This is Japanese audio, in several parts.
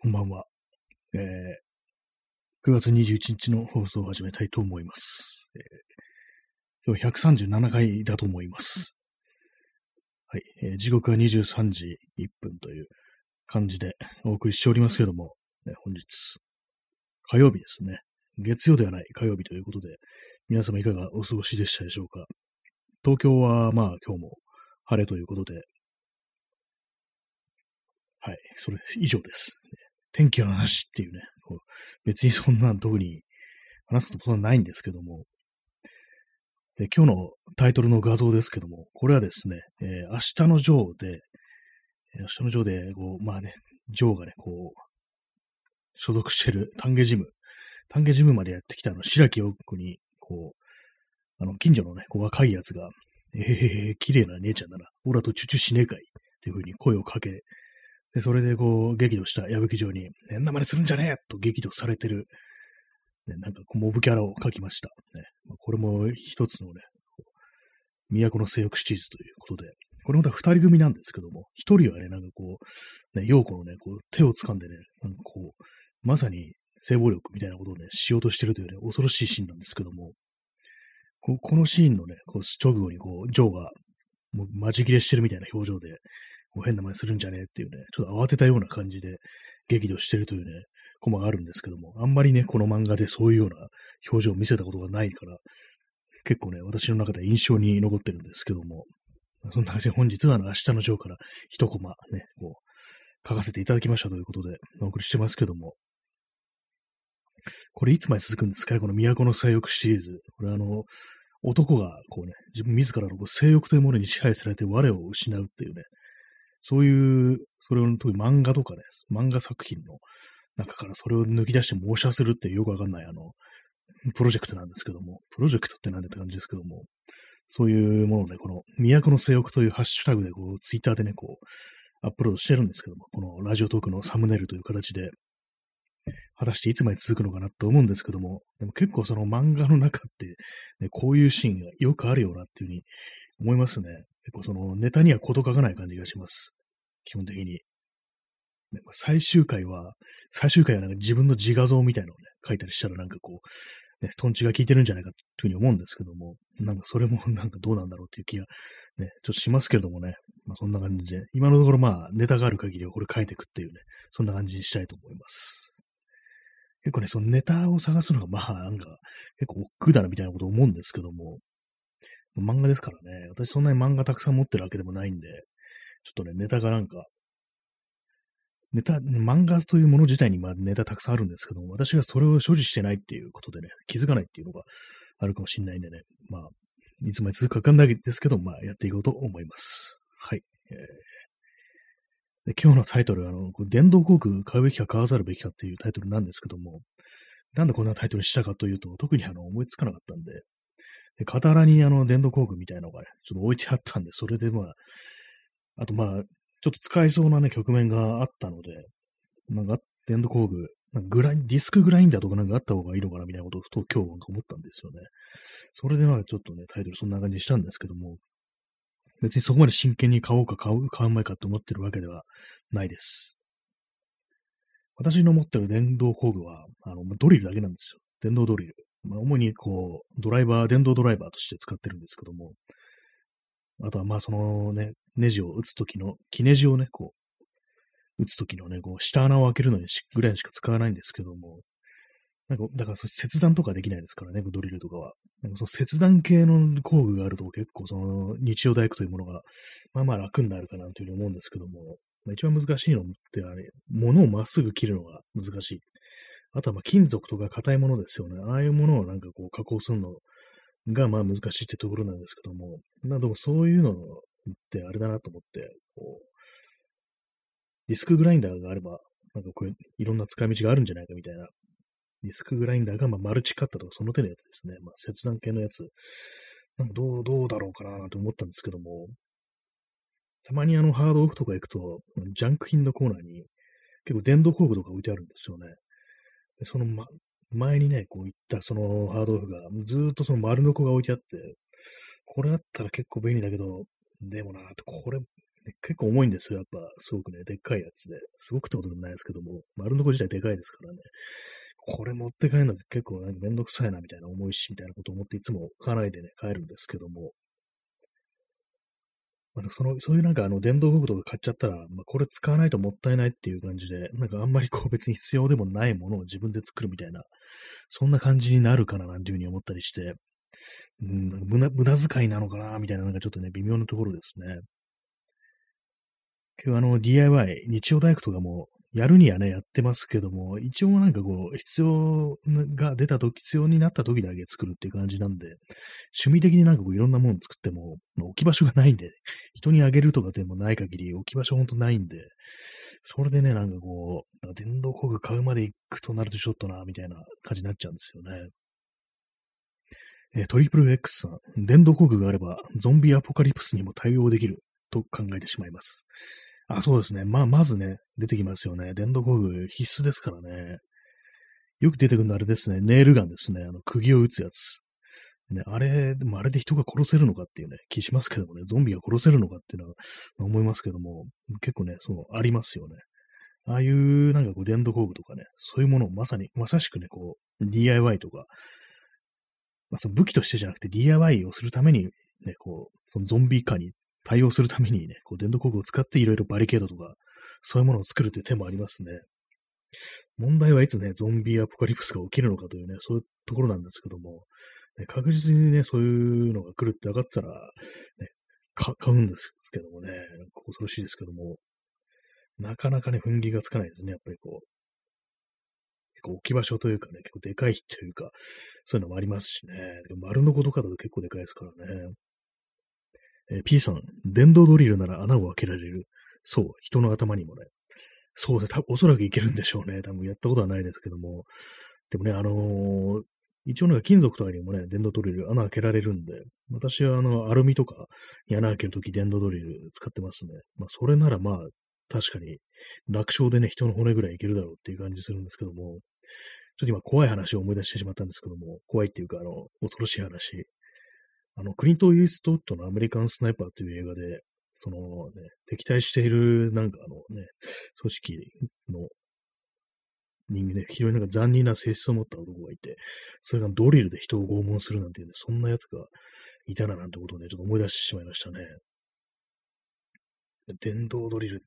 こんばんは。えー、9月21日の放送を始めたいと思います。えー、今日137回だと思います。はい、えー、時刻は23時1分という感じでお送りしておりますけども、ね、本日、火曜日ですね。月曜ではない火曜日ということで、皆様いかがお過ごしでしたでしょうか。東京はまあ今日も晴れということで、はい、それ以上です。天気の話っていうね、う別にそんな特に話すことそんないんですけども、で今日のタイトルの画像ですけども、これはですね、えー、明日のジョーで、明日のジョーで、こう、まあね、ジョーがね、こう、所属してる丹下ジム、丹下ジムまでやってきたあの、白木陽子に、こう、あの、近所のね、こう若いやつが、えへへへ、綺麗な姉ちゃんだな、オラとチュチュしねえかいっていう風に声をかけで、それでこう、激怒した矢吹城に、変な真似するんじゃねえと激怒されてる、ね、なんかモブキャラを描きました。ね、これも一つのね、都の性欲シリーズということで、これまた二人組なんですけども、一人はね、なんかこう、ね、陽子のね、こう手を掴んでね、なんかこう、まさに性暴力みたいなことをね、しようとしてるというね、恐ろしいシーンなんですけども、ここのシーンのね、こう直後にこう、ジョーが、もう、まじ切れしてるみたいな表情で、こう変な真似するんじゃねえっていうね、ちょっと慌てたような感じで激怒してるというね、コマがあるんですけども、あんまりね、この漫画でそういうような表情を見せたことがないから、結構ね、私の中で印象に残ってるんですけども、そんな感じで本日はあの明日のジョーから一コマね、こう、書かせていただきましたということでお送りしてますけども、これいつまで続くんですかね？この都の性欲シリーズ。これあの、男がこうね、自分自らのこう性欲というものに支配されて我を失うっていうね、そういう、それを漫画とかね、漫画作品の中からそれを抜き出して模写するってよくわかんないあの、プロジェクトなんですけども、プロジェクトってなんでって感じですけども、そういうもので、この、都の性欲というハッシュタグで、こう、ツイッターでね、こう、アップロードしてるんですけども、このラジオトークのサムネイルという形で、果たしていつまで続くのかなと思うんですけども、でも結構その漫画の中って、ね、こういうシーンがよくあるよなっていうふうに思いますね。結構そのネタには事書かない感じがします。基本的に。ね、最終回は、最終回はなんか自分の自画像みたいなのをね、書いたりしたらなんかこう、ね、トンチが効いてるんじゃないかというふうに思うんですけども、なんかそれもなんかどうなんだろうっていう気がね、ちょっとしますけれどもね、まあそんな感じで、今のところまあネタがある限りはこれ書いていくっていうね、そんな感じにしたいと思います。結構ね、そのネタを探すのがまあなんか結構億劫だなみたいなこと思うんですけども、漫画ですからね、私そんなに漫画たくさん持ってるわけでもないんで、ちょっとね、ネタがなんか、ネタ、漫画というもの自体にまあネタたくさんあるんですけども、私がそれを所持してないっていうことでね、気づかないっていうのがあるかもしれないんでね、まあ、いつまで続くかわかんないですけど、まあ、やっていこうと思います。はい。えー、で今日のタイトル、あの、電動航空買うべきか買わざるべきかっていうタイトルなんですけども、なんでこんなタイトルにしたかというと、特にあの思いつかなかったんで、で、傍らにあの電動工具みたいなのがね、ちょっと置いてあったんで、それでまあ、あとまあ、ちょっと使えそうなね、局面があったので、なんか、電動工具、なんかグライディスクグラインダーとかなんかあった方がいいのかなみたいなことをふと今日思ったんですよね。それでまあちょっとね、タイトルそんな感じにしたんですけども、別にそこまで真剣に買おうか買う、買うまいかと思ってるわけではないです。私の持ってる電動工具は、あの、ドリルだけなんですよ。電動ドリル。まあ、主にこう、ドライバー、電動ドライバーとして使ってるんですけども、あとはまあそのね、ネジを打つときの、木ネジをね、こう、打つときのね、こう、下穴を開けるのにしぐらいしか使わないんですけども、なんか、だから切断とかできないですからね、ドリルとかは。なんかその切断系の工具があると結構その日曜大工というものが、まあまあ楽になるかなというふうに思うんですけども、まあ、一番難しいのってあれ、物をまっすぐ切るのが難しい。あとはまあ金属とか硬いものですよね。ああいうものをなんかこう加工するのがまあ難しいってところなんですけども、なでもそういうのってあれだなと思って、こう、ディスクグラインダーがあれば、なんかこういろんな使い道があるんじゃないかみたいな。ディスクグラインダーがまあマルチカッタとかその手のやつですね。まあ切断系のやつ。なんかどう、どうだろうかなと思ったんですけども、たまにあのハードオフとか行くと、ジャンク品のコーナーに結構電動工具とか置いてあるんですよね。その、ま、前にね、こういったそのハードオフがずっとその丸の子が置いてあって、これあったら結構便利だけど、でもな、これ、結構重いんですよ。やっぱ、すごくね、でっかいやつで。すごくってことでもないですけども、丸のこ自体でかいですからね。これ持って帰るのって結構なんかめんどくさいなみたいな重いし、みたいなこと思っていつも買わないでね、帰るんですけども。まあ、その、そういうなんかあの電動工具とか買っちゃったら、まあ、これ使わないともったいないっていう感じで、なんかあんまりこう別に必要でもないものを自分で作るみたいな、そんな感じになるかななんていうふうに思ったりして、うん、無駄無駄遣いなのかなみたいななんかちょっとね、微妙なところですね。今日あの DIY、日曜大工とかもやるにはね、やってますけども、一応なんかこう、必要が出た時、必要になった時だけ作るっていう感じなんで、趣味的になんかこういろんなもの作っても、置き場所がないんで、人にあげるとかでもない限り置き場所ほんとないんで、それでね、なんかこう、電動工具買うまで行くとなるとちょっとな、みたいな感じになっちゃうんですよね。えトリプル X さん、電動工具があれば、ゾンビアポカリプスにも対応できると考えてしまいます。あ、そうですね。まあ、まずね、出てきますよね。電動工具必須ですからね。よく出てくるのあれですね。ネイルガンですね。あの、釘を打つやつ。ね、あれ、でもあれで人が殺せるのかっていうね、気しますけどもね、ゾンビが殺せるのかっていうのは思いますけども、結構ね、そう、ありますよね。ああいうなんかこう電動工具とかね、そういうものをまさに、まさしくね、こう、DIY とか、まあその武器としてじゃなくて DIY をするために、ね、こう、そのゾンビ化に対応するためにね、こう電動工具を使っていろいろバリケードとか、そういうものを作るという手もありますね。問題はいつね、ゾンビアポカリプスが起きるのかというね、そういうところなんですけども、ね、確実にね、そういうのが来るって分かったら、ね、買うんですけどもね、恐ろしいですけども、なかなかね、踏ん切りがつかないですね、やっぱりこう。結構置き場所というかね、結構でかいというか、そういうのもありますしね。丸のことかだと結構でかいですからね。えー、P さん、電動ドリルなら穴を開けられる。そう、人の頭にもね。そうですね、おそらくいけるんでしょうね。多分やったことはないですけども。でもね、あのー、一応なんか金属とかにもね、電動ドリル穴開けられるんで、私はあの、アルミとかに穴開けるとき電動ドリル使ってますね。まあ、それならまあ、確かに楽勝でね、人の骨ぐらいいけるだろうっていう感じするんですけども、ちょっと今怖い話を思い出してしまったんですけども、怖いっていうか、あの、恐ろしい話。あの、クリント・イーストウッドのアメリカン・スナイパーという映画で、そのね、敵対しているなんかあのね、組織の人間で、非常になんか残忍な性質を持った男がいて、それがドリルで人を拷問するなんていうね、そんな奴がいたななんてことをね、ちょっと思い出してしまいましたね。電動ドリル。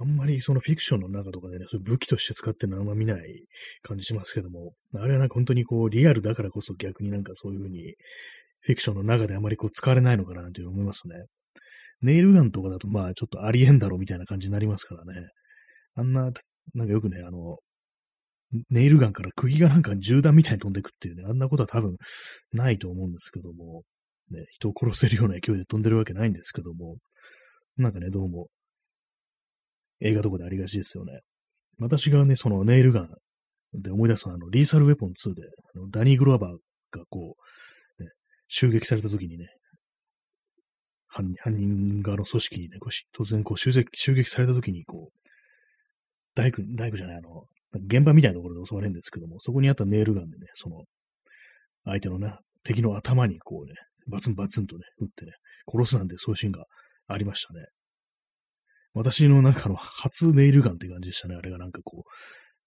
あんまりそのフィクションの中とかでね、そういう武器として使ってるのあんま見ない感じしますけども、あれはなんか本当にこうリアルだからこそ逆になんかそういうふうにフィクションの中であまりこう使われないのかななんて思いますね。ネイルガンとかだとまあちょっとありえんだろうみたいな感じになりますからね。あんな、なんかよくね、あの、ネイルガンから釘がなんか銃弾みたいに飛んでくっていうね、あんなことは多分ないと思うんですけども、ね、人を殺せるような勢いで飛んでるわけないんですけども、なんかね、どうも、映画とかでありがちですよね。私がね、そのネイルガンで思い出すのは、あの、リーサルウェポン2で、あのダニー・グローバーがこう、襲撃された時にね、犯人側の組織にね、こう突然こう襲撃襲撃された時に、こう、大工、大工じゃない、あの、現場みたいなところで襲われるんですけども、そこにあったネイルガンでね、その、相手のね、敵の頭にこうね、バツンバツンとね、撃ってね、殺すなんてそういうシーンがありましたね。私の中の初ネイルガンって感じでしたね。あれがなんかこ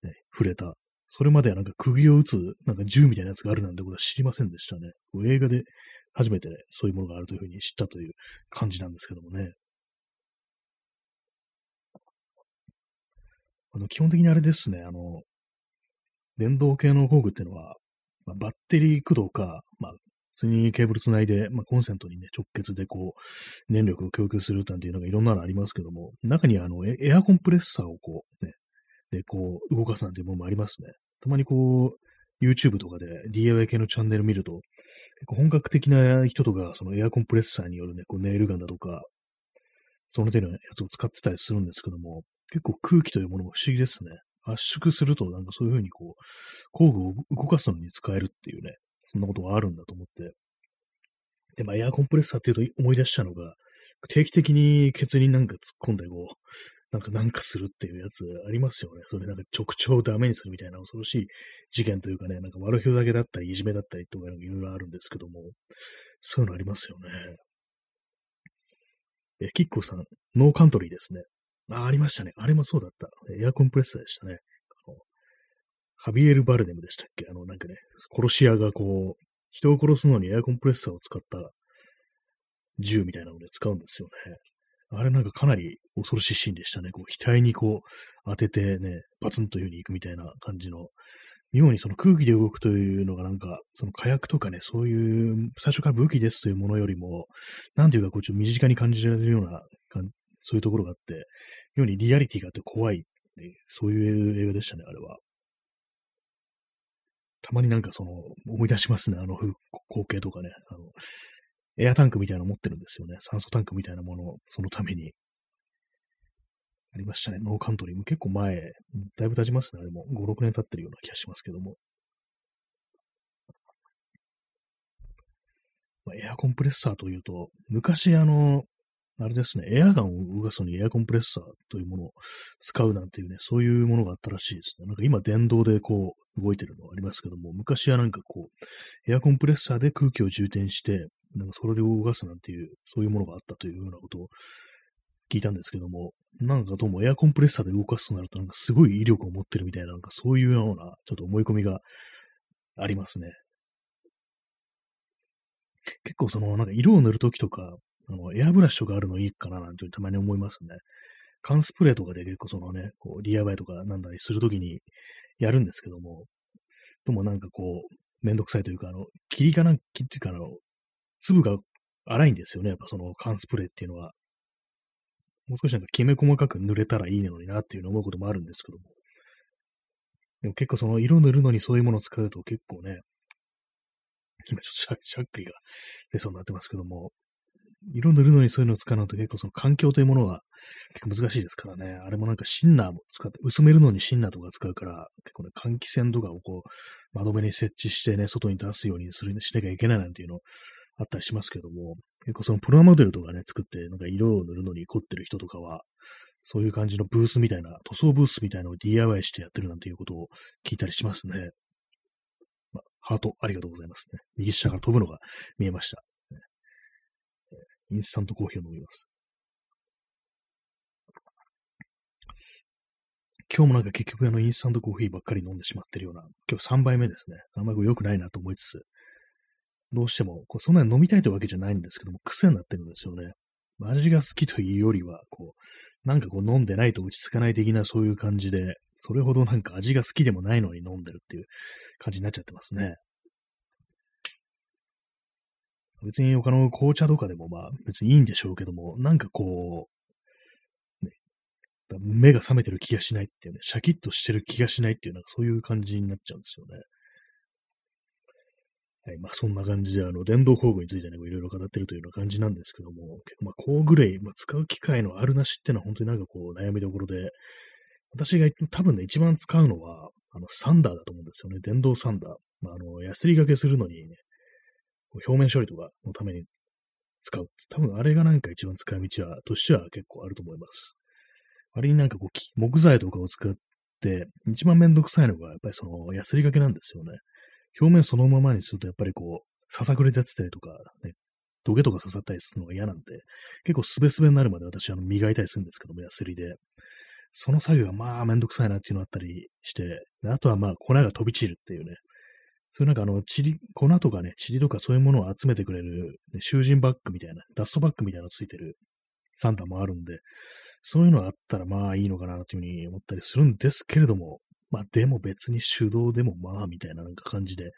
う、ね、触れたそれまではなんか釘を打つ、なんか銃みたいなやつがあるなんてことは知りませんでしたね。映画で初めてね、そういうものがあるというふうに知ったという感じなんですけどもね。あの基本的にあれですね、あの、電動系の工具っていうのは、まあ、バッテリー駆動か、まあ、普通にケーブルつないで、まあ、コンセントにね、直結でこう、燃力を供給するなんていうのがいろんなのありますけども、中にあの、エアコンプレッサーをこう、ね、で、こう、動かすなんていうものもありますね。たまにこう、YouTube とかで DIY 系のチャンネル見ると、結構本格的な人とか、そのエアコンプレッサーによるね、こうネイルガンだとか、その手のやつを使ってたりするんですけども、結構空気というものも不思議ですね。圧縮すると、なんかそういう風にこう、工具を動かすのに使えるっていうね、そんなことがあるんだと思って。で、まあ、エアコンプレッサーっていうと思い出したのが、定期的にケツになんか突っ込んでこう、なんかなんかするっていうやつありますよね。それなんか直腸をダメにするみたいな恐ろしい事件というかね、なんか悪ふざけだったり、いじめだったりとかいろいろあるんですけども、そういうのありますよね。えキッコさん、ノーカントリーですね。あ、ありましたね。あれもそうだった。エアコンプレッサーでしたね。あのハビエル・バルネムでしたっけ？あの、なんかね、殺し屋がこう、人を殺すのにエアコンプレッサーを使った銃みたいなので使うんですよね。あれなんかかなり恐ろしいシーンでしたね。こう、額にこう、当ててね、バツンという風に行くみたいな感じの、妙にその空気で動くというのがなんか、その火薬とかね、そういう、最初から武器ですというものよりも、なんていうかこう、ちょっと身近に感じられるような、そういうところがあって、妙にリアリティがあって怖い、ね、そういう映画でしたね、あれは。たまになんかその、思い出しますね、あの光景とかね。あの、エアタンクみたいなの持ってるんですよね。酸素タンクみたいなものを、そのために。ありましたね。ノーカントリーも結構前、だいぶ経ちますね。あれも5、6年経ってるような気がしますけども。まあ、エアコンプレッサーというと、昔あの、あれですね、エアガンを動かすのにエアコンプレッサーというものを使うなんていうね、そういうものがあったらしいですね。なんか今電動でこう動いてるのありますけども、昔はなんかこう、エアコンプレッサーで空気を充填して、なんかそれで動かすなんていう、そういうものがあったというようなことを聞いたんですけども、なんかどうもエアコンプレッサーで動かすとなると、なんかすごい威力を持ってるみたいな、なんかそういうような、ちょっと思い込みがありますね。結構その、なんか色を塗るときとか、あの、エアブラシとかあるのいいかななんてたまに思いますね。缶スプレーとかで結構そのね、こう DIY とかなんだりするときにやるんですけども、でもなんかこう、めんどくさいというか、あの、霧かなん切っていうか、あの、粒が粗いんですよね。やっぱその缶スプレーっていうのは。もう少しなんかきめ細かく塗れたらいいのになっていうのを思うこともあるんですけども。でも結構その色塗るのにそういうものを使うと結構ね、今ちょっとしゃっくりが出そうになってますけども、色塗るのにそういうのを使うのと結構その環境というものは結構難しいですからね。あれもなんかシンナーも使って、薄めるのにシンナーとか使うから、結構ね、換気扇とかをこう、窓辺に設置してね、外に出すようにする、しなきゃいけないなんていうのをあったりしますけども、結構そのプラモデルとかね、作って、なんか色を塗るのに凝ってる人とかは、そういう感じのブースみたいな、塗装ブースみたいなのを DIY してやってるなんていうことを聞いたりしますね。まあハートありがとうございますね。右下から飛ぶのが見えました。インスタントコーヒーを飲みます。今日もなんか結局あのインスタントコーヒーばっかり飲んでしまってるような、今日3杯目ですね。あんまり良くないなと思いつつ、どうしても、こうそんなに飲みたいというわけじゃないんですけども、癖になってるんですよね。味が好きというよりは、こう、なんかこう飲んでないと落ち着かない的なそういう感じで、それほどなんか味が好きでもないのに飲んでるっていう感じになっちゃってますね。別に他の紅茶とかでもまあ別にいいんでしょうけども、なんかこう、ね、目が覚めてる気がしないっていうね、シャキッとしてる気がしないっていう、なんかそういう感じになっちゃうんですよね。はい。まあ、そんな感じで、あの、電動工具についてね、いろいろ語ってるというような感じなんですけども、結構まあ、工具類、まあ、使う機会のあるなしっていうのは本当になんかこう、悩みどころで、私が多分ね、一番使うのは、あの、サンダーだと思うんですよね。電動サンダー。まあ、あの、ヤスリ掛けするのにね、表面処理とかのために使う。多分あれがなんか一番使い道は、としては結構あると思います。割になんかこう、木材とかを使って、一番めんどくさいのが、やっぱりその、ヤスリ掛けなんですよね。表面そのままにすると、やっぱりこう、ささくれてやってたりとか、ね、土下とか刺さったりするのが嫌なんで、結構すべすべになるまで私、あの、磨いたりするんですけども、ヤスリで。その作業はまあめんどくさいなっていうのあったりして、あとはまあ粉が飛び散るっていうね、そういうなんかあの、チリ、粉とかね、チリとかそういうものを集めてくれる、ね、囚人バッグみたいな、ダストバッグみたいなのついてるサンタもあるんで、そういうのがあったらまあいいのかなというふうに思ったりするんですけれども、まあでも別に手動でもまあみたいななんか感じで、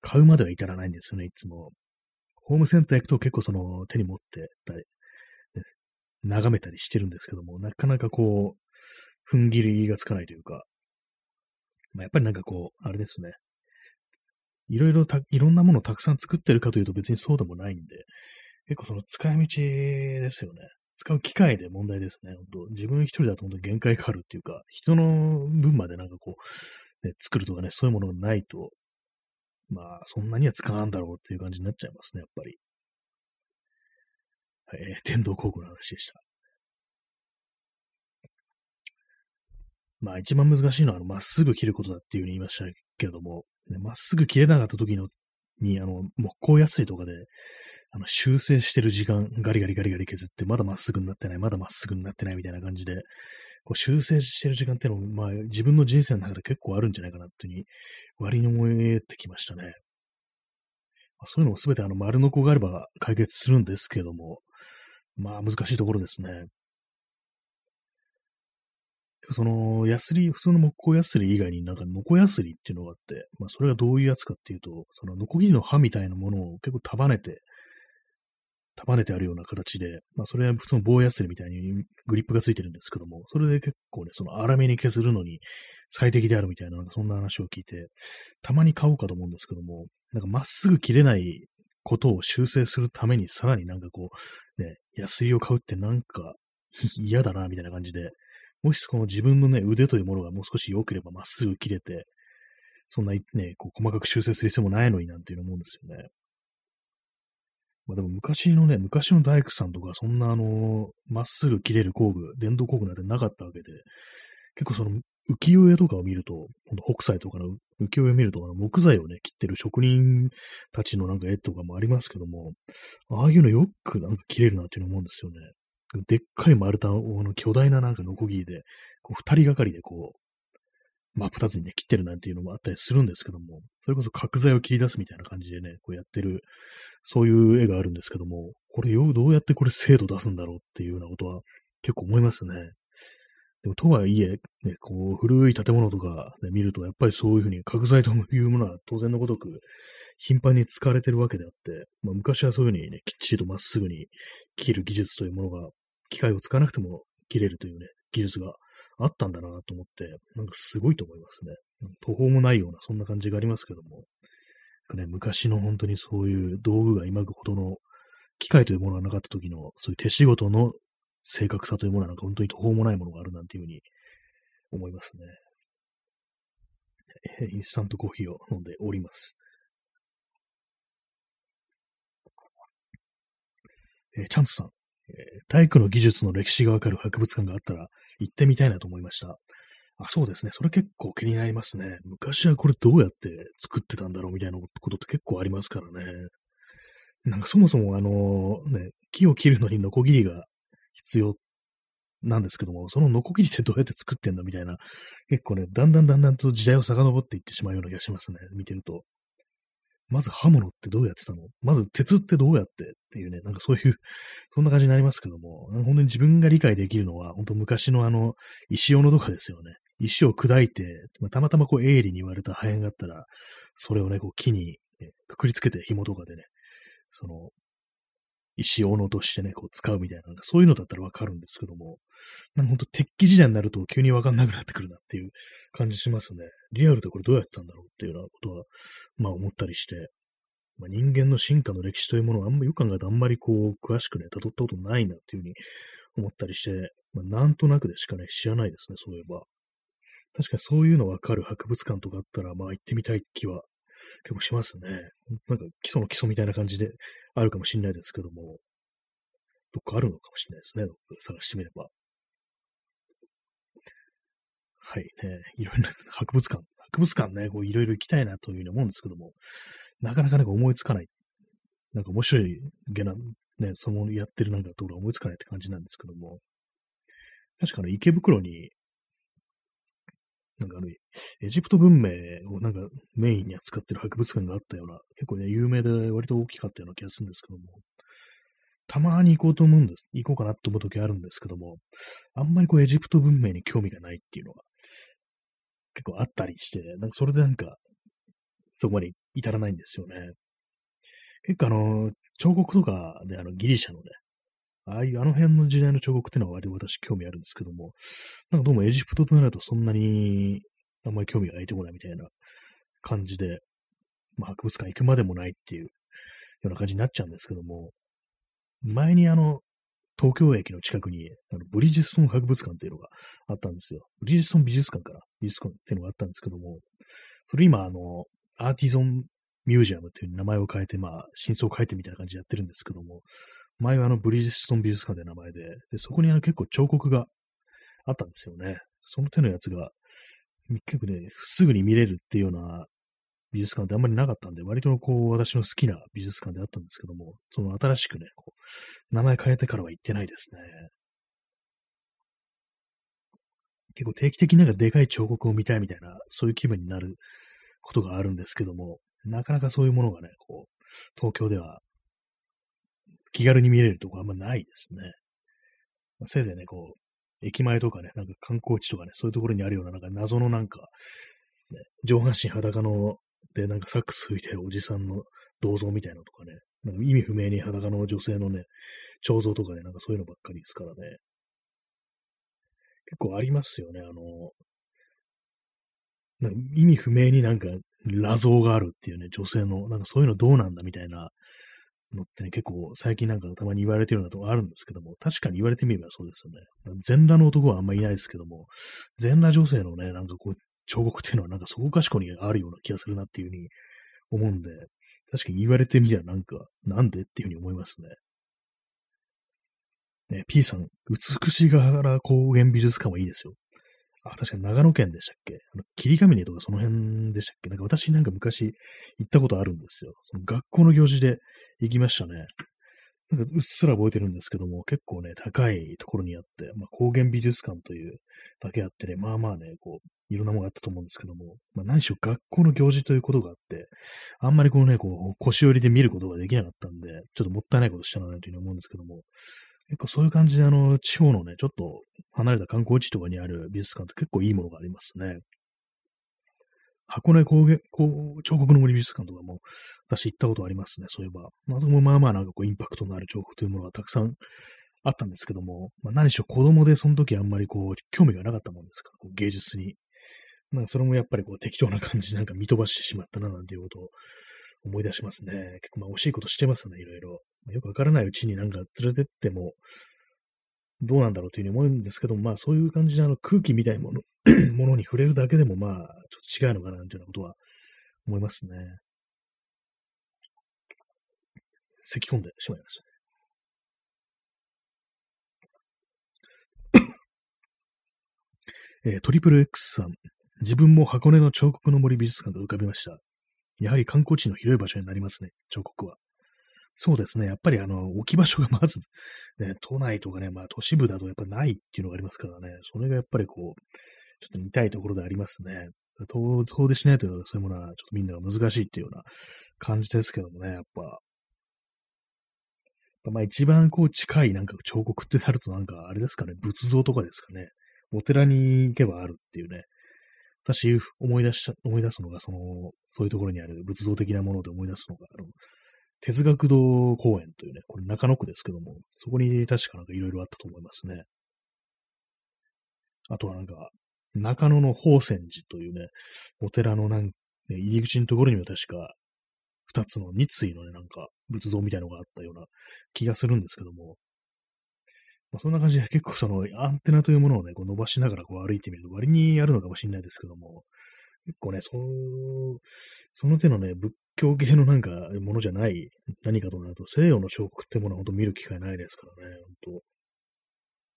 買うまでは至らないんですよね、いつも。ホームセンター行くと結構その手に持ってたり、ね、眺めたりしてるんですけども、なかなかこう、踏ん切りがつかないというか、まあ、やっぱりなんかこう、あれですね。いろいろた、いろんなものをたくさん作ってるかというと別にそうでもないんで、結構その使い道ですよね。使う機械で問題ですね。本当自分一人だと本当限界があるっていうか、人の分までなんかこう、ね、作るとかね、そういうものがないと、まあ、そんなには使わんだろうっていう感じになっちゃいますね、やっぱり。はい、えー、電動工具の話でした。まあ、一番難しいのは、まっすぐ切ることだっていうふうに言いましたけれども、まっすぐ切れなかった時のに、あの、木工やすいとかで、あの、修正してる時間、ガリガリガリガリ削って、まだまっすぐになってない、まだまっすぐになってないみたいな感じで、こう修正してる時間っていうのも、まあ、自分の人生の中で結構あるんじゃないかなっていうふうに、割に思えてきましたね。まあ、そういうのもすべてあの、丸の子があれば解決するんですけども、まあ、難しいところですね。その、ヤスリ、普通の木工ヤスリ以外になんかノコヤスリっていうのがあって、まあそれがどういうやつかっていうと、そのノコギリの刃みたいなものを結構束ねて、束ねてあるような形で、まあそれは普通の棒ヤスリみたいにグリップがついてるんですけども、それで結構ね、その粗めに削るのに最適であるみたいな、なんかそんな話を聞いて、たまに買おうかと思うんですけども、なんかまっすぐ切れないことを修正するためにさらになんかこう、ね、ヤスリを買うってなんか嫌だな、みたいな感じで、もしこの自分のね、腕というものがもう少し良ければまっすぐ切れて、そんなね、こう細かく修正する必要もないのになんていうの思うんですよね。まあでも昔のね、昔の大工さんとか、そんなあの、まっすぐ切れる工具、電動工具なんてなかったわけで、結構その浮世絵とかを見ると、北斎とかの浮世絵を見ると、あの木材をね、切ってる職人たちのなんか絵とかもありますけども、ああいうのよくなんか切れるなっていうの思うんですよね。でっかい丸太、の巨大ななんかノコギリで、こう二人がかりでこう、真っ二つにね、切ってるなんていうのもあったりするんですけども、それこそ角材を切り出すみたいな感じでね、こうやってる、そういう絵があるんですけども、これよ、どうやってこれ精度出すんだろうっていうようなことは結構思いますね。でも、とはいえ、ね、こう、古い建物とかで見ると、やっぱりそういうふうに角材というものは当然のごとく頻繁に使われてるわけであって、まあ、昔はそういうふうにね、きっちりとまっすぐに切る技術というものが機械を使わなくても切れるというね、技術があったんだなと思って、なんかすごいと思いますね。途方もないような、そんな感じがありますけども、ね、昔の本当にそういう道具が今ほどの機械というものがなかった時の、そういう手仕事の正確さというものはなんか本当に途方もないものがあるなんていうふうに思いますね。インスタントコーヒーを飲んでおります。えー、チャンスさん、えー、体育の技術の歴史がわかる博物館があったら行ってみたいなと思いました。あ、そうですね。それ結構気になりますね。昔はこれどうやって作ってたんだろうみたいなことって結構ありますからね。なんかそもそもあのね、木を切るのにノコギリが必要なんですけども、そのノコギリってどうやって作ってんだみたいな、結構ね、だんだんだんだんと時代を遡っていってしまうような気がしますね。見てると。まず刃物ってどうやってたの？まず鉄ってどうやって？っていうね、なんかそういう、そんな感じになりますけども、本当に自分が理解できるのは、本当昔のあの、石斧とかですよね。石を砕いて、またまたまこう鋭利に言われた破片があったら、それをね、こう木に、ね、くくりつけて紐とかでね、その、石斧としてね、こう使うみたいな、そういうのだったらわかるんですけども、なんかほんと鉄器時代になると急にわかんなくなってくるなっていう感じしますね。リアルでこれどうやってたんだろうっていうようなことは、まあ思ったりして、まあ、人間の進化の歴史というものをあんまよく考えてあんまりこう、詳しくね、辿ったことないなっていうふうに思ったりして、まあ、なんとなくでしかね、知らないですね、そういえば。確かにそういうのわかる博物館とかあったら、まあ行ってみたい気は結構しますね。なんか基礎の基礎みたいな感じであるかもしれないですけども、どっかあるのかもしれないですね。探してみれば。はいね。いろいろな博物館、博物館ね、こういろいろ行きたいなというふうに思うんですけども、なかなかなんか思いつかない。なんか面白いゲナ、ね、そのやってるなんかところ思いつかないって感じなんですけども、確かね、池袋になんかあの、エジプト文明をなんかメインに扱ってる博物館があったような、結構ね、有名で割と大きかったような気がするんですけども、たまに行こうと思うんです。行こうかなと思う時あるんですけども、あんまりこうエジプト文明に興味がないっていうのが結構あったりして、なんかそれでなんか、そこまで至らないんですよね。結構あの、彫刻とかであのギリシャのね、ああいう、あの辺の時代の彫刻っていうのは割と私興味あるんですけども、なんかどうもエジプトとなるとそんなにあんまり興味が湧いてこないみたいな感じで、まあ、博物館行くまでもないっていうような感じになっちゃうんですけども、前にあの、東京駅の近くに、あのブリヂストン博物館っていうのがあったんですよ。ブリヂストン美術館から、美術館っていうのがあったんですけども、それ今、あの、アーティゾンミュージアムっていう名前を変えて、まあ、真相を変えてみたいな感じでやってるんですけども、前はあの、ブリヂストン美術館で名前で、で、そこにあの結構彫刻があったんですよね。その手のやつが、結構ね、すぐに見れるっていうような美術館ってあんまりなかったんで、割とこう、私の好きな美術館であったんですけども、その新しくね、こう、名前変えてからは行ってないですね。結構定期的になんかでかい彫刻を見たいみたいな、そういう気分になることがあるんですけども、なかなかそういうものがね、こう、東京では気軽に見れるとこあんまないですね。まあ、せいぜいね、こう、駅前とかね、なんか観光地とかね、そういうところにあるような、なんか謎のなんか、ね、上半身裸の、で、なんかサックス吹いてるおじさんの銅像みたいなのとかね、なんか意味不明に裸の女性のね、彫像とかね、なんかそういうのばっかりですからね。結構ありますよね、あの、なんか意味不明になんか裸像があるっていうね、女性の、なんかそういうのどうなんだみたいなのってね、結構最近なんかたまに言われてるようなとこあるんですけども、確かに言われてみればそうですよね。全裸の男はあんまいないですけども、全裸女性のね、なんかこう、彫刻っていうのはなんかそこかしこにあるような気がするなっていうふうに思うんで、確かに言われてみりゃなんか、なんでっていうふうに思いますね。ね、P さん、美しがら高原美術館はいいですよ。あ、確か長野県でしたっけ？あの、霧ヶ峰とかその辺でしたっけ？なんか私なんか昔行ったことあるんですよ。その学校の行事で行きましたね。なんかうっすら覚えてるんですけども、結構ね、高いところにあって、まあ、高原美術館というだけあってね、まあまあね、こう、いろんなものがあったと思うんですけども、まあ何しろ学校の行事ということがあって、あんまりこうね、こう、腰寄りで見ることができなかったんで、ちょっともったいないことしたなというふうに思うんですけども、結構そういう感じで、あの、地方のね、ちょっと離れた観光地とかにある美術館って結構いいものがありますね。箱根高原、こう、彫刻の森美術館とかも、私行ったことありますね、そういえば。まあ、そこもまあまあなんかこう、インパクトのある彫刻というものがたくさんあったんですけども、まあ、何しろ子供でその時あんまりこう、興味がなかったもんですから、こう芸術に。なんかそれもやっぱりこう、適当な感じでなんか見飛ばしてしまったな、なんていうことを思い出しますね。結構まあ惜しいことしてますね、いろいろ。よくわからないうちになんか連れてっても、どうなんだろうというふうに思うんですけども、まあそういう感じであの空気みたいなもの ものに触れるだけでもまあちょっと違うのかなというようなことは思いますね。咳き込んでしまいましたねえー、トリプル X さん。自分も箱根の彫刻の森美術館が浮かびました。やはり観光地の広い場所になりますね、彫刻は。そうですね。やっぱりあの、置き場所がまず、ね、都内とかね、まあ都市部だとやっぱないっていうのがありますからね、それがやっぱりこう、ちょっと見たいところでありますね。遠出しないというかそういうものはちょっとみんなが難しいっていうような感じですけどもね、やっぱ。まあ一番こう近いなんか彫刻ってなるとなんかあれですかね、仏像とかですかね。お寺に行けばあるっていうね。私思い出した、思い出すのが、その、そういうところにある仏像的なもので思い出すのが、あの、哲学堂公園というね、これ中野区ですけども、そこに確かなんかいろいろあったと思いますね。あとはなんか、中野の宝泉寺というね、お寺のなん、ね、入り口のところには確か、二つの二対のね、なんか仏像みたいのがあったような気がするんですけども、まあ、そんな感じで結構そのアンテナというものをね、こう伸ばしながらこう歩いてみると割にあるのかもしれないですけども、結構ね、そう、その手のね、仏教系のなんかものじゃない何かとなると、西洋の彫刻ってものは本当見る機会ないですからね、本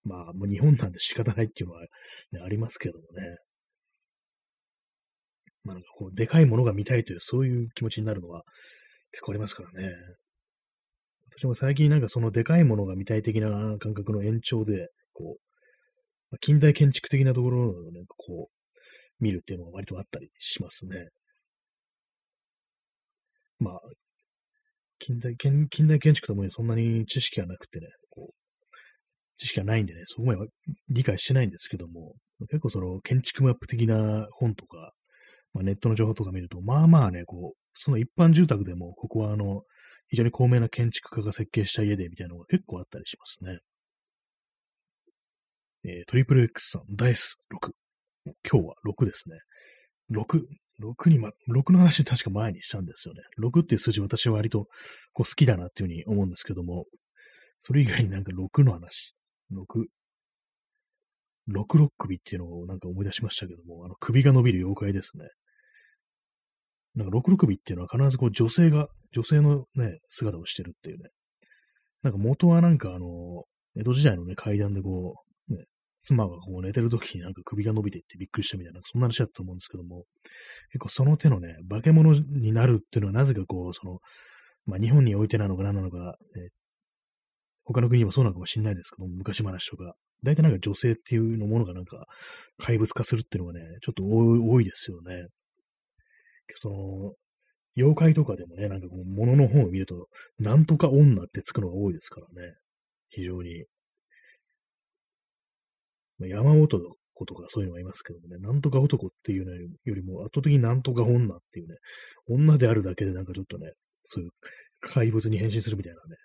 当まあ、もう日本なんで仕方ないっていうのは、ね、ありますけどもね。まあなんかこう、でかいものが見たいという、そういう気持ちになるのは結構ありますからね。私も最近なんかそのでかいものが見たい的な感覚の延長で、こう、近代建築的なところをね、こう、見るっていうのが割とあったりしますね。まあ、近代、近代建築ともにそんなに知識がなくてね、こう、知識がないんでね、そこまで理解してないんですけども、結構その建築マップ的な本とか、まあ、ネットの情報とか見ると、まあまあね、こう、その一般住宅でも、ここはあの、非常に高名な建築家が設計した家でみたいなのが結構あったりしますね。えー、トリプル X さん、ダイス6。今日は6ですね。6、6にま、6の話確か前にしたんですよね。6っていう数字私は割とこう好きだなっていうふうに思うんですけども、それ以外になんか6の話、6、六六首っていうのをなんか思い出しましたけども、あの首が伸びる妖怪ですね。なんか六六首っていうのは必ずこう女性が、女性のね、姿をしてるっていうね。なんか元はなんかあの、江戸時代のね、階段でこう、妻がこう寝てる時になんか首が伸びていってびっくりしたみたいな、そんな話だったと思うんですけども、結構その手のね、化け物になるっていうのはなぜかこう、その、まあ日本においてなのか何なのか、他の国にもそうなのかもしれないですけども、昔話とか、大体なんか女性っていうのものがなんか怪物化するっていうのがね、ちょっと多いですよね。その、妖怪とかでもね、なんかこう、物の本を見ると、なんとか女ってつくのが多いですからね。非常に。まあ、山本子とかそういうのがいますけどもね、なんとか男っていうのよりも圧倒的になんとか女っていうね、女であるだけでなんかちょっとね、そういう怪物に変身するみたいなね。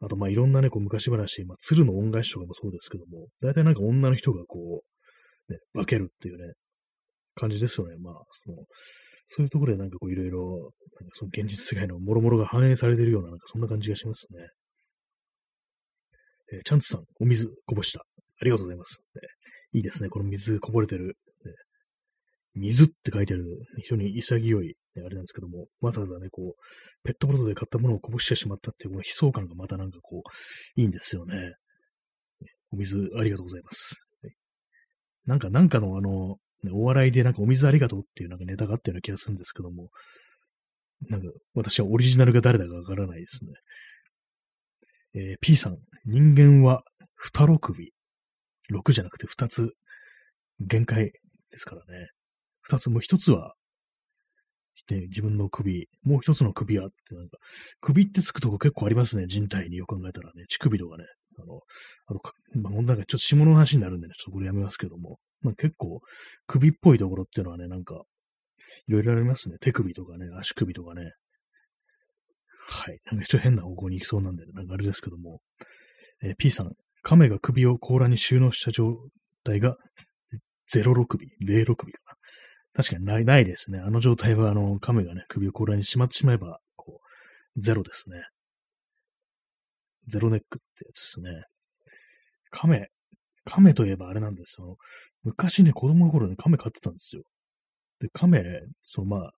あと、まあ、いろんなね、こう、昔話、まあ、鶴の恩返しとかもそうですけども、大体なんか女の人がこう、ね、化けるっていうね、感じですよね。まあ、その、そういうところでなんかこう、いろいろ、なんかその現実世界の諸々が反映されているような、なんかそんな感じがしますね。えー、チャンツさん、お水こぼした。ありがとうございます。いいですね、この水こぼれてる。水って書いてある、非常に潔い、ね、あれなんですけども、わざわざね、こう、ペットボトルで買ったものをこぼしてしまったっていう、この悲壮感がまたなんかこう、いいんですよね。お水ありがとうございます。なんか、なんかのあの、お笑いでなんかお水ありがとうっていうなんかネタがあったような気がするんですけども、なんか私はオリジナルが誰だかわからないですね。えー、P さん、人間は二六首。六じゃなくて二つ限界ですからね。二つ、もう一つは、ね、自分の首、もう一つの首はって、なんか、首ってつくとこ結構ありますね、人体によく考えたらね、乳首とかね。あの、あと、まあ、なんかちょっと下の話になるんでね、ちょっとこれやめますけども、まあ、結構、首っぽいところっていうのはね、なんか、いろいろありますね。手首とかね、足首とかね。はい。なんかちょっと変な方向に行きそうなんで、なんかあれですけども。えー、P さん、亀が首を甲羅に収納した状態が06首、06首かな。確かにない、ないですね。あの状態は、あの、亀がね、首を甲羅にしまってしまえば、こう、ゼロですね。ゼロネックってやつですね。亀、亀といえばあれなんですよ。昔ね、子供の頃ね、亀飼ってたんですよ。で、亀、そのまあ、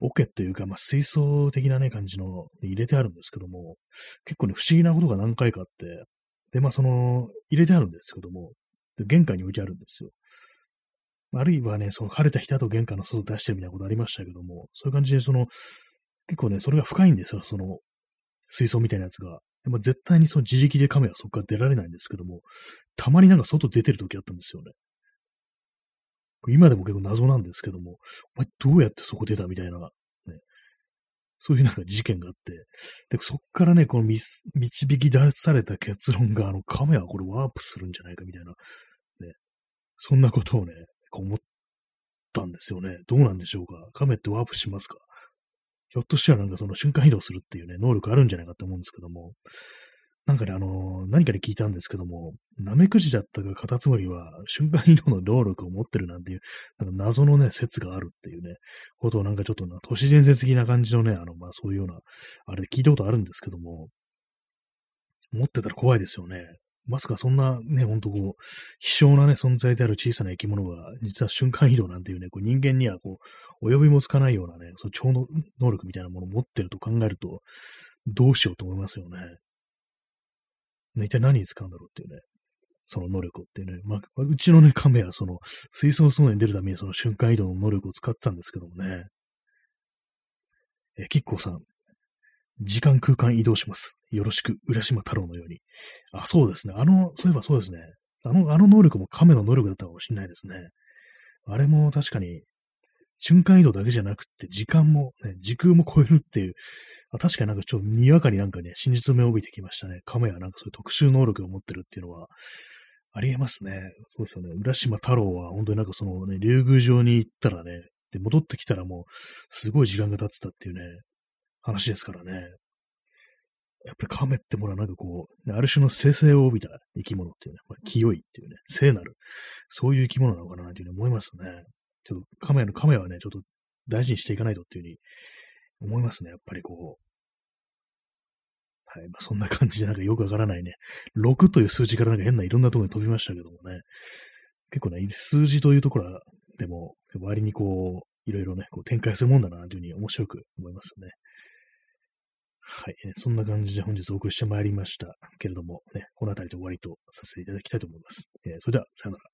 桶っていうか、まあ、水槽的なね、感じの入れてあるんですけども、結構ね、不思議なことが何回かあって、で、まあ、その、入れてあるんですけども、玄関に置いてあるんですよ。あるいはね、その晴れた日だと玄関の外出してるみたいなことありましたけども、そういう感じで、その、結構ね、それが深いんですよ、その、水槽みたいなやつが。でも絶対にその自力でカメラそこから出られないんですけども、たまになんか外出てる時あったんですよね。今でも結構謎なんですけども、お前どうやってそこ出たみたいな、そういうなんか事件があって、で、そっからね、この導き出された結論が、あの、亀はこれワープするんじゃないかみたいな、ね、そんなことをね、思ったんですよね。どうなんでしょうか。亀ってワープしますか。ひょっとしたらなんかその瞬間移動するっていうね、能力あるんじゃないかと思うんですけども、なんかね、あの、何かで聞いたんですけども、ナメクジだったかカタツムリは瞬間移動の能力を持ってるなんていう、なんか謎のね、説があるっていうね、ことをなんかちょっとな、都市伝説的な感じのね、あの、まあそういうような、あれで聞いたことあるんですけども、持ってたら怖いですよね。まさかそんなね、ほんとこう、希少なね、存在である小さな生き物が、実は瞬間移動なんていうね、こう人間にはこう、及びもつかないようなね、その超能力みたいなものを持ってると考えると、どうしようと思いますよね。一体何に使うんだろうっていうね、その能力っていうね、まあ、うちのね、カメはその、水槽層に出るためにその瞬間移動の能力を使ってたんですけどもね。え、キッコーさん、時間空間移動します。よろしく、浦島太郎のように。あ、そうですね。あの、そういえばそうですね。あの、あの能力も亀の能力だったかもしれないですね。あれも確かに、瞬間移動だけじゃなくて、時間も、ね、時空も超えるっていう、あ確かになんかちょっとにわかになんかね、真実味を帯びてきましたね。亀はなんかそういう特殊能力を持ってるっていうのは、ありえますね。そうですよね。浦島太郎は本当になんかそのね、竜宮城に行ったらね、で、戻ってきたらもう、すごい時間が経ってたっていうね、話ですからね。やっぱり亀ってものはなんかこう、ある種の生成を帯びた生き物っていうね、まあ、清いっていうね、聖なる、そういう生き物なのかなというふうに思いますね。ちょっと亀の亀はね、ちょっと大事にしていかないとっていうふうに思いますね、やっぱりこう。はい。まあ、そんな感じでなんかよくわからないね。6という数字からなんか変ないろんなところに飛びましたけどもね。結構ね、数字というところでも、割にこう、いろいろね、こう展開するもんだなというふうに面白く思いますね。はい、そんな感じで本日お送りしてまいりましたけれども、ね、この辺りで終わりとさせていただきたいと思います。えー、それでは、さよなら。